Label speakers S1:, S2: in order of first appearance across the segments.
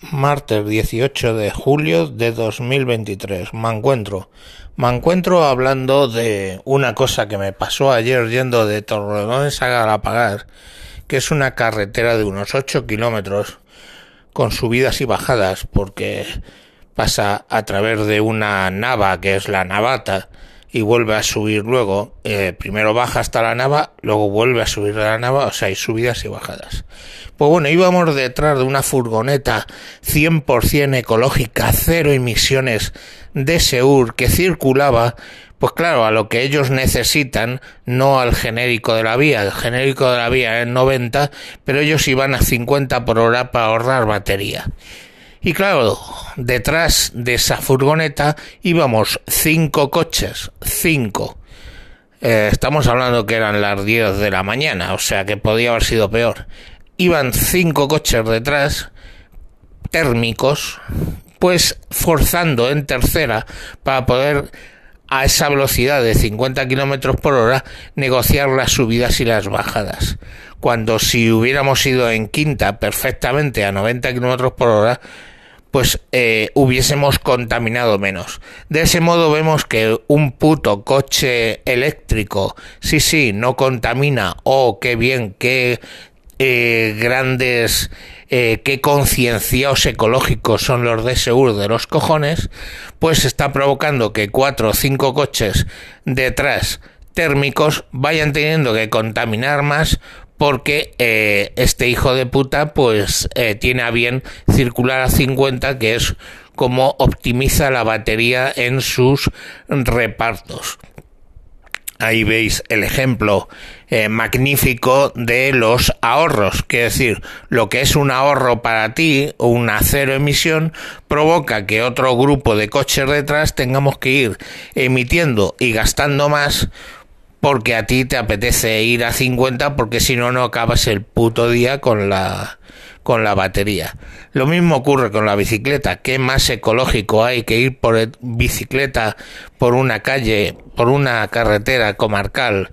S1: martes 18 de julio de 2023. Me encuentro. Me encuentro hablando de una cosa que me pasó ayer yendo de Torrelodones a Galapagar, que es una carretera de unos 8 kilómetros con subidas y bajadas, porque pasa a través de una nava que es la navata y vuelve a subir luego. Eh, primero baja hasta la nava, luego vuelve a subir a la nava, o sea, hay subidas y bajadas. Pues bueno, íbamos detrás de una furgoneta 100% ecológica, cero emisiones de Seur, que circulaba, pues claro, a lo que ellos necesitan, no al genérico de la vía. El genérico de la vía es 90, pero ellos iban a 50 por hora para ahorrar batería. Y claro, detrás de esa furgoneta íbamos cinco coches, cinco. Eh, estamos hablando que eran las 10 de la mañana, o sea que podía haber sido peor. Iban cinco coches detrás, térmicos, pues forzando en tercera para poder a esa velocidad de 50 kilómetros por hora negociar las subidas y las bajadas. Cuando si hubiéramos ido en quinta perfectamente a 90 kilómetros por hora, pues eh, hubiésemos contaminado menos. De ese modo vemos que un puto coche eléctrico, sí, sí, no contamina, oh, qué bien, qué eh, grandes, eh, qué concienciados ecológicos son los de Seur de los cojones, pues está provocando que cuatro o cinco coches detrás térmicos vayan teniendo que contaminar más porque eh, este hijo de puta pues eh, tiene a bien circular a 50 que es como optimiza la batería en sus repartos. Ahí veis el ejemplo eh, magnífico de los ahorros, que decir, lo que es un ahorro para ti, una cero emisión, provoca que otro grupo de coches detrás tengamos que ir emitiendo y gastando más porque a ti te apetece ir a 50 porque si no no acabas el puto día con la con la batería. Lo mismo ocurre con la bicicleta. ¿Qué más ecológico hay que ir por bicicleta por una calle, por una carretera comarcal?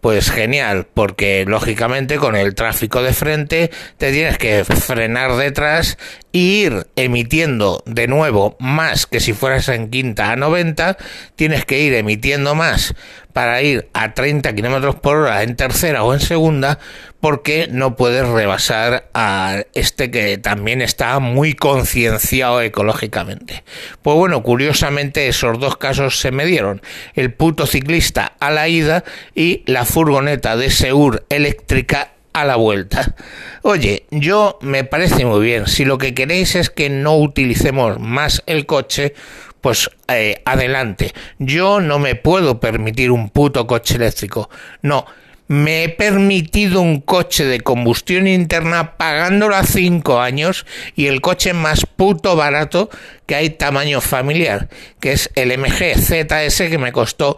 S1: Pues genial, porque lógicamente con el tráfico de frente te tienes que frenar detrás e ir emitiendo de nuevo más que si fueras en quinta a 90, tienes que ir emitiendo más para ir a 30 kilómetros por hora en tercera o en segunda porque no puedes rebasar a este que también está muy concienciado ecológicamente. Pues bueno, curiosamente esos dos casos se me dieron. El puto ciclista a la ida y la furgoneta de Seur eléctrica a la vuelta. Oye, yo me parece muy bien. Si lo que queréis es que no utilicemos más el coche, pues eh, adelante. Yo no me puedo permitir un puto coche eléctrico. No. Me he permitido un coche de combustión interna pagándolo a cinco años y el coche más puto barato que hay tamaño familiar, que es el MG ZS que me costó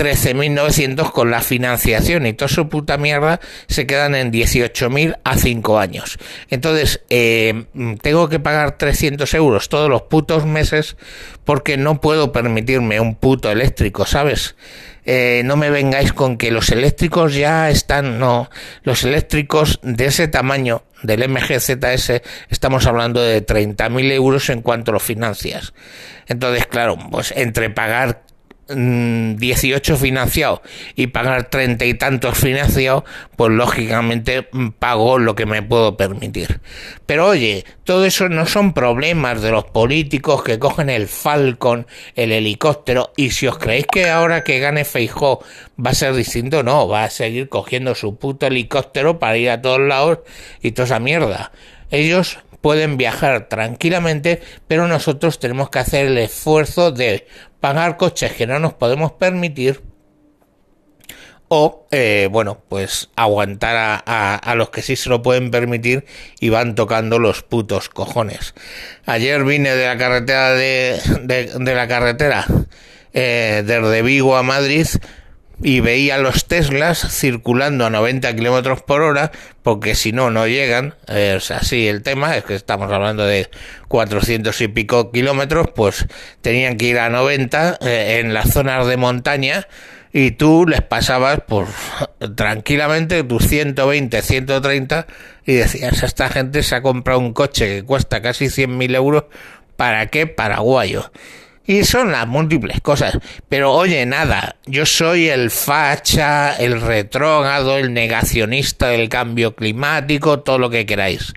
S1: 13.900 con la financiación y toda su puta mierda se quedan en 18.000 a 5 años. Entonces, eh, tengo que pagar 300 euros todos los putos meses porque no puedo permitirme un puto eléctrico, ¿sabes? Eh, no me vengáis con que los eléctricos ya están, no, los eléctricos de ese tamaño del MGZS estamos hablando de 30.000 euros en cuanto lo financias. Entonces, claro, pues entre pagar 18 mm, financiados y pagar treinta y tantos financiados, pues lógicamente pago lo que me puedo permitir. Pero oye, todo eso no son problemas de los políticos que cogen el Falcon, el helicóptero, y si os creéis que ahora que gane Feijó va a ser distinto, no, va a seguir cogiendo su puto helicóptero para ir a todos lados y toda esa mierda. Ellos pueden viajar tranquilamente, pero nosotros tenemos que hacer el esfuerzo de pagar coches que no nos podemos permitir o, eh, bueno, pues aguantar a, los que sí se lo pueden permitir y van tocando los putos cojones. Ayer vine de la carretera de, de, la carretera eh, desde Vigo a Madrid y veía los Teslas circulando a 90 kilómetros por hora, porque si no, no llegan. Es así el tema, es que estamos hablando de 400 y pico kilómetros, pues tenían que ir a 90 eh, en las zonas de montaña y tú les pasabas pues tranquilamente tus 120, 130 y decías, esta gente se ha comprado un coche que cuesta casi 100.000 euros, ¿para qué? Paraguayo. Y son las múltiples cosas. Pero oye, nada, yo soy el facha, el retrógrado, el negacionista del cambio climático, todo lo que queráis.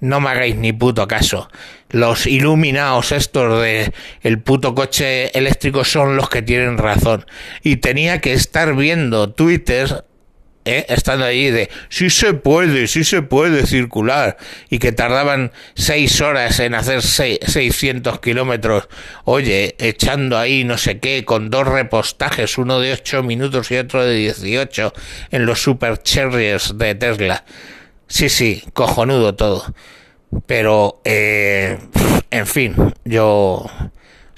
S1: No me hagáis ni puto caso. Los iluminados estos de el puto coche eléctrico son los que tienen razón. Y tenía que estar viendo Twitter ¿eh? estando allí de sí se puede, sí se puede circular y que tardaban seis horas en hacer 600 kilómetros, oye, echando ahí no sé qué, con dos repostajes, uno de 8 minutos y otro de 18 en los super cherries de Tesla. Sí, sí, cojonudo todo. Pero, eh, en fin, yo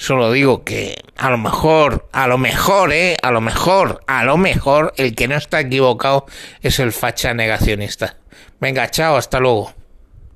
S1: Solo digo que a lo mejor, a lo mejor, eh, a lo mejor, a lo mejor el que no está equivocado es el facha negacionista. Venga, chao, hasta luego.